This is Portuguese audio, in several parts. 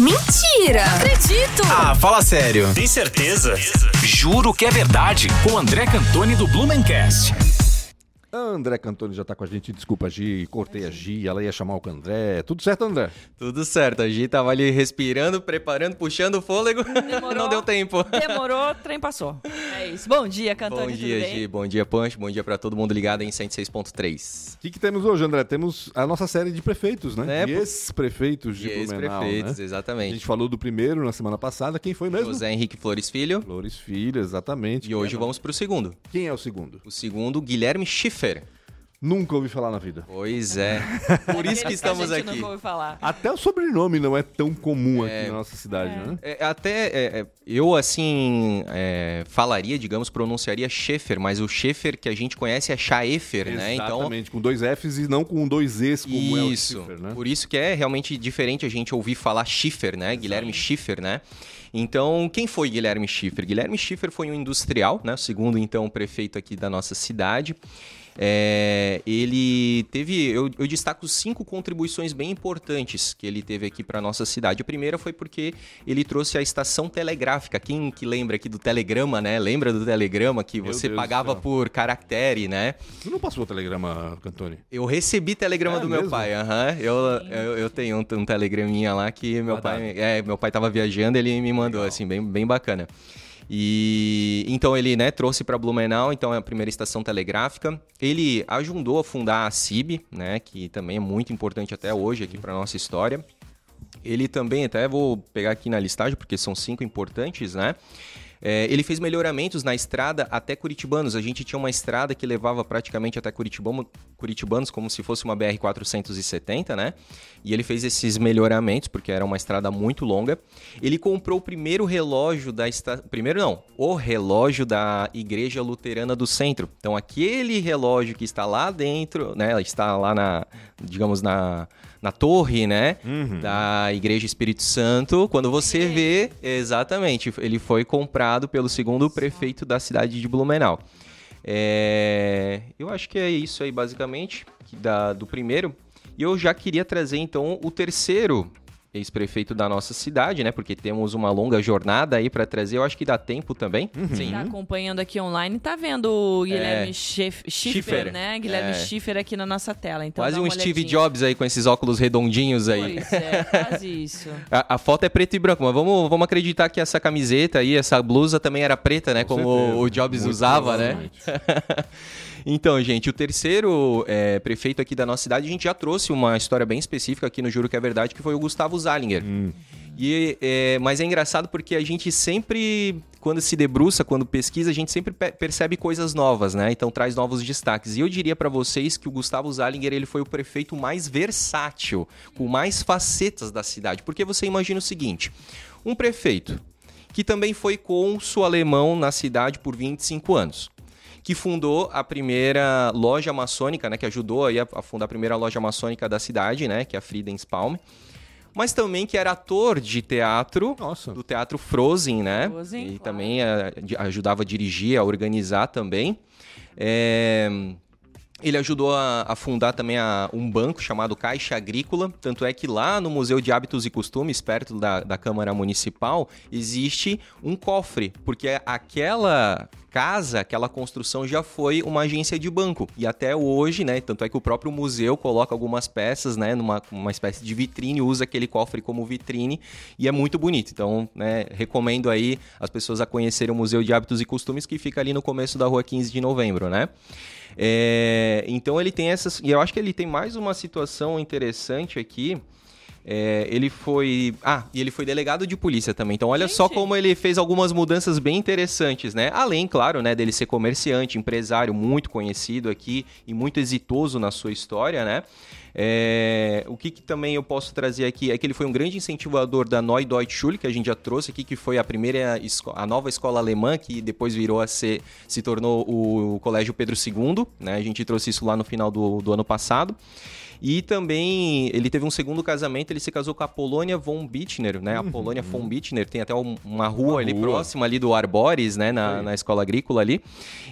Mentira! Não acredito! Ah, fala sério. Tem certeza? Juro que é verdade. Com André Cantoni do Blumencast. André Cantoni já tá com a gente. Desculpa, Gi. Cortei a Gi. Ela ia chamar o André. Tudo certo, André? Tudo certo. A Gi tava ali respirando, preparando, puxando o fôlego. Demorou, Não deu tempo. Demorou, o trem passou. É Bom dia, Cantoni. Bom tudo dia, bem? Gi. Bom dia, Punch. Bom dia pra todo mundo ligado em 106.3. O que, que temos hoje, André? Temos a nossa série de prefeitos, né? É, pô- ex-prefeitos de E Blumenau, ex-prefeitos, né? A exatamente. gente falou do primeiro na semana passada. Quem foi mesmo? José Henrique Flores Filho. Flores Filho, exatamente. E hoje vamos pro segundo. Quem é o segundo? O segundo, Guilherme Schiffer. Nunca ouvi falar na vida. Pois é. Por isso que estamos a gente aqui. Nunca ouviu falar. Até o sobrenome não é tão comum aqui na nossa cidade, né? É, até é, é, eu, assim, é, falaria, digamos, pronunciaria Schaefer, mas o Schaefer que a gente conhece é Schaefer, né? Então, Exatamente, com dois Fs e não com dois Es, como é o Isso. Schiffer, né? Por isso que é realmente diferente a gente ouvir falar Schiffer, né? Guilherme Schiffer, né? Então, quem foi Guilherme Schiffer? Guilherme Schiffer foi um industrial, né? O segundo, então, prefeito aqui da nossa cidade. É, ele teve, eu, eu destaco cinco contribuições bem importantes que ele teve aqui para nossa cidade. A primeira foi porque ele trouxe a estação telegráfica. Quem que lembra aqui do telegrama, né? Lembra do telegrama que Meu você Deus pagava por caractere, né? Você não passou o telegrama, Cantoni? Eu recebi telegrama É do meu mesmo? pai, aham. Eu, eu, eu tenho um, um telegraminha lá que meu pai, é, meu pai tava viajando, ele me mandou, assim, bem, bem bacana. E então ele, né, trouxe para Blumenau, então é a primeira estação telegráfica. Ele ajudou a fundar a CIB, né, que também é muito importante até hoje aqui para nossa história. Ele também, até vou pegar aqui na listagem, porque são cinco importantes, né? É, ele fez melhoramentos na estrada até Curitibanos. A gente tinha uma estrada que levava praticamente até Curitibamo, Curitibanos, como se fosse uma BR-470, né? E ele fez esses melhoramentos, porque era uma estrada muito longa. Ele comprou o primeiro relógio da estação. Primeiro não, o relógio da Igreja Luterana do Centro. Então, aquele relógio que está lá dentro, né? Está lá na, digamos, na, na torre, né? Da Igreja Espírito Santo. Quando você vê, exatamente, ele foi pelo segundo prefeito da cidade de Blumenau. É, eu acho que é isso aí, basicamente, da, do primeiro. E eu já queria trazer, então, o terceiro ex-prefeito da nossa cidade, né? Porque temos uma longa jornada aí para trazer. Eu acho que dá tempo também. Sim. Tá acompanhando aqui online, tá vendo o Guilherme É. Schiff- Schiffer, Schiffer. né? Guilherme É. Schiffer aqui na nossa tela. Então Quase um Steve. Jobs aí com esses óculos redondinhos aí. Pois é, quase isso. A, a foto é preto e branco, mas vamos, vamos acreditar que essa camiseta aí, essa blusa também era preta, né? Com como certeza. o Jobs Muito usava, né? Então, gente, o terceiro é, prefeito aqui da nossa cidade, a gente já trouxe uma história bem específica aqui no Juro que é Verdade, que foi o Gustavo Zalinger. E, é, mas é engraçado porque a gente sempre, quando se debruça, quando pesquisa, a gente sempre pe- percebe coisas novas, né? Então traz novos destaques. E eu diria pra vocês que o Gustavo Zalinger ele foi o prefeito mais versátil, com mais facetas da cidade. Porque você imagina o seguinte: um prefeito que também foi cônsul alemão na cidade por 25 anos que fundou a primeira loja maçônica, né, que ajudou a, fundar a primeira loja maçônica da cidade, né, que é a Friedenspalm. Mas também que era ator de teatro, Nossa. do teatro Frozen, né? Frozen, e claro. também eh, de- ajudava a dirigir, a organizar também. É, Ele ajudou a, a fundar também a- um banco chamado Caixa Agrícola. Tanto é que lá no Museu de Hábitos e Costumes, perto da, da Câmara Municipal, existe um cofre, porque aquela casa, aquela construção já foi uma agência de banco. E até hoje, né? Tanto é que o próprio museu coloca algumas peças, né? Numa uma espécie de vitrine, usa aquele cofre como vitrine e é muito bonito. Então, né? Recomendo aí as pessoas a conhecerem o Museu de Hábitos e Costumes que fica ali no começo da rua 15 de novembro, né? É, então ele tem essas. E eu acho que ele tem mais uma situação interessante aqui. É, ele foi. Ah, e ele foi delegado de polícia também. Então, olha só Gente. como ele fez algumas mudanças bem interessantes, né? Além, claro, né, dele ser comerciante, empresário muito conhecido aqui e muito exitoso na sua história, né? É, o que, que também eu posso trazer aqui é que ele foi um grande incentivador da Neue Deutsche Schule, que a gente já trouxe aqui, que foi a primeira, a nova escola alemã, que depois virou a ser, se tornou o Colégio Pedro II, né? A gente trouxe isso lá no final do, do ano passado. E também ele teve um segundo casamento, ele se casou com a Polônia von Bittner, né? A Polônia von Bittner tem até um- uma rua Uma ali rua. próxima ali do Arbores, né? Na, na escola agrícola ali.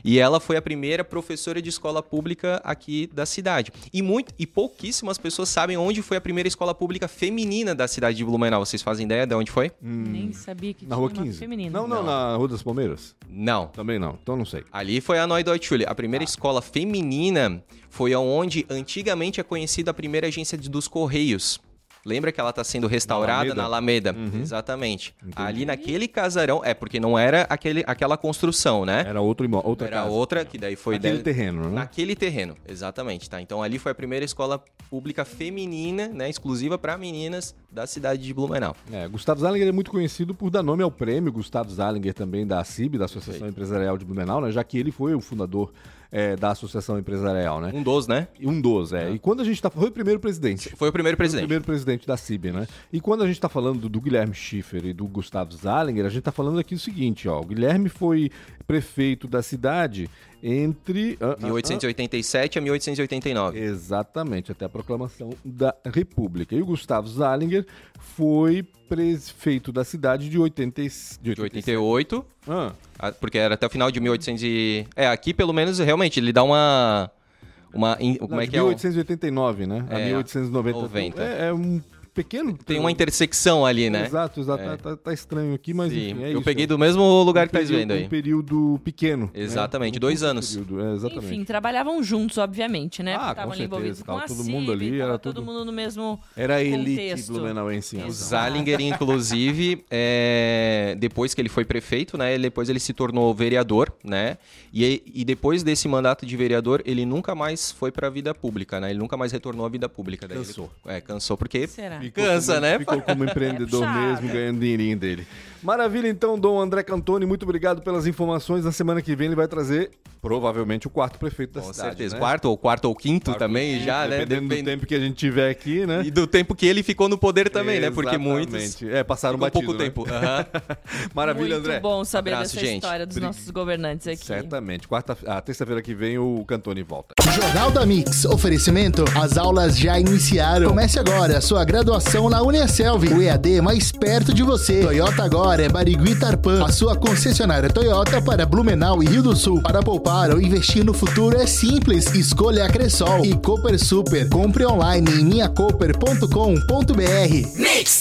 E ela foi a primeira professora de escola pública aqui da cidade. E, muito, e pouquíssimas pessoas sabem onde foi a primeira escola pública feminina da cidade de Blumenau. Vocês fazem ideia de onde foi? Nem sabia que Na tinha rua uma 15. feminina. Não, não, na Rua das Palmeiras? Não. Também não. Então não sei. Ali foi a Neudeutschule. A primeira escola feminina foi aonde antigamente é conhecida a primeira agência de- dos Correios. Lembra que ela está sendo restaurada na Alameda? Exatamente. Ali naquele casarão, é porque não era aquele, aquela construção, né? Era outro imó outra Era casa. outra, que daí foi... Aquele de- terreno, né? Naquele terreno, exatamente, tá? Então ali foi a primeira escola pública feminina, né, exclusiva para meninas da cidade de Blumenau. É, Gustavo Zalinger é muito conhecido por dar nome ao prêmio Gustavo Zalinger também da CIB, da Associação Empresarial de Blumenau, né? Já que ele foi o fundador é, da Associação Empresarial, né? Um dos, né? Um dos, é. E quando a gente tá... Foi o primeiro presidente. Foi o primeiro Foi o presidente. primeiro presidente da CIB, né? E quando a gente tá falando do Guilherme Schiffer e do Gustavo Zalinger, a gente tá falando aqui o seguinte, ó. O Guilherme foi prefeito da cidade entre... ah, ah, ah, 1887 a 1889. Exatamente, até a proclamação da República. E o Gustavo Zalinger foi prefeito da cidade de, 80, e- de De 88, Ah, porque era até o final de 1800 e... É, aqui pelo menos realmente ele dá uma... uma como é que é? o- 1889, né? a É, 1890. 90. É, é um pequeno... Tem uma intersecção ali, né? Exato, exato. É. Tá, tá estranho aqui, mas Sim, enfim, é eu isso. peguei do mesmo lugar que um tá período- vendo aí. Um período pequeno. né? Exatamente, Um dois anos. é, exatamente. Enfim, trabalhavam juntos, obviamente, né? Ah, estavam ali envolvidos com tava a todo mundo ali, era todo tudo- mundo no mesmo Era a elite blumenauense. Exato. Zalinger, inclusive, é, depois que ele foi prefeito, né? ele- Depois ele se tornou vereador, né? E, e depois desse mandato de vereador, ele nunca mais foi para a vida pública, né? Ele nunca mais retornou à vida pública. Daí ele- Cansou. é, cansou porque Será? Ficou cansa, como- né? Ficou como empreendedor É mesmo, ganhando dinheirinho dele. Maravilha, então, Dom André Cantoni, muito obrigado pelas informações. Na semana que vem ele vai trazer, provavelmente, o quarto prefeito da Com cidade. certeza. né? Quarto ou quarto ou quinto Quarto também, quinto, já, né? Dependendo Depende- do tempo que a gente tiver aqui, né? E do tempo que ele ficou no poder também, né? Porque muitos. Exatamente. É, passaram batido, pouco né? tempo. Aham. Maravilha, Muito André. bom saber Abraço, dessa gente. história dos nossos governantes aqui. Certamente. Quarta, a terça-feira que vem o Cantoni volta. Jornal da Mix. Oferecimento. As aulas já iniciaram. Comece agora a sua graduação na Uniaselv. O EAD mais perto de você. Toyota agora é Barigui Tarpan. A sua concessionária Toyota para Blumenau e Rio do Sul. Para poupar ou investir no futuro é simples. Escolha a Cressol e Cooper Super. Compre online em minhacoper.com.br.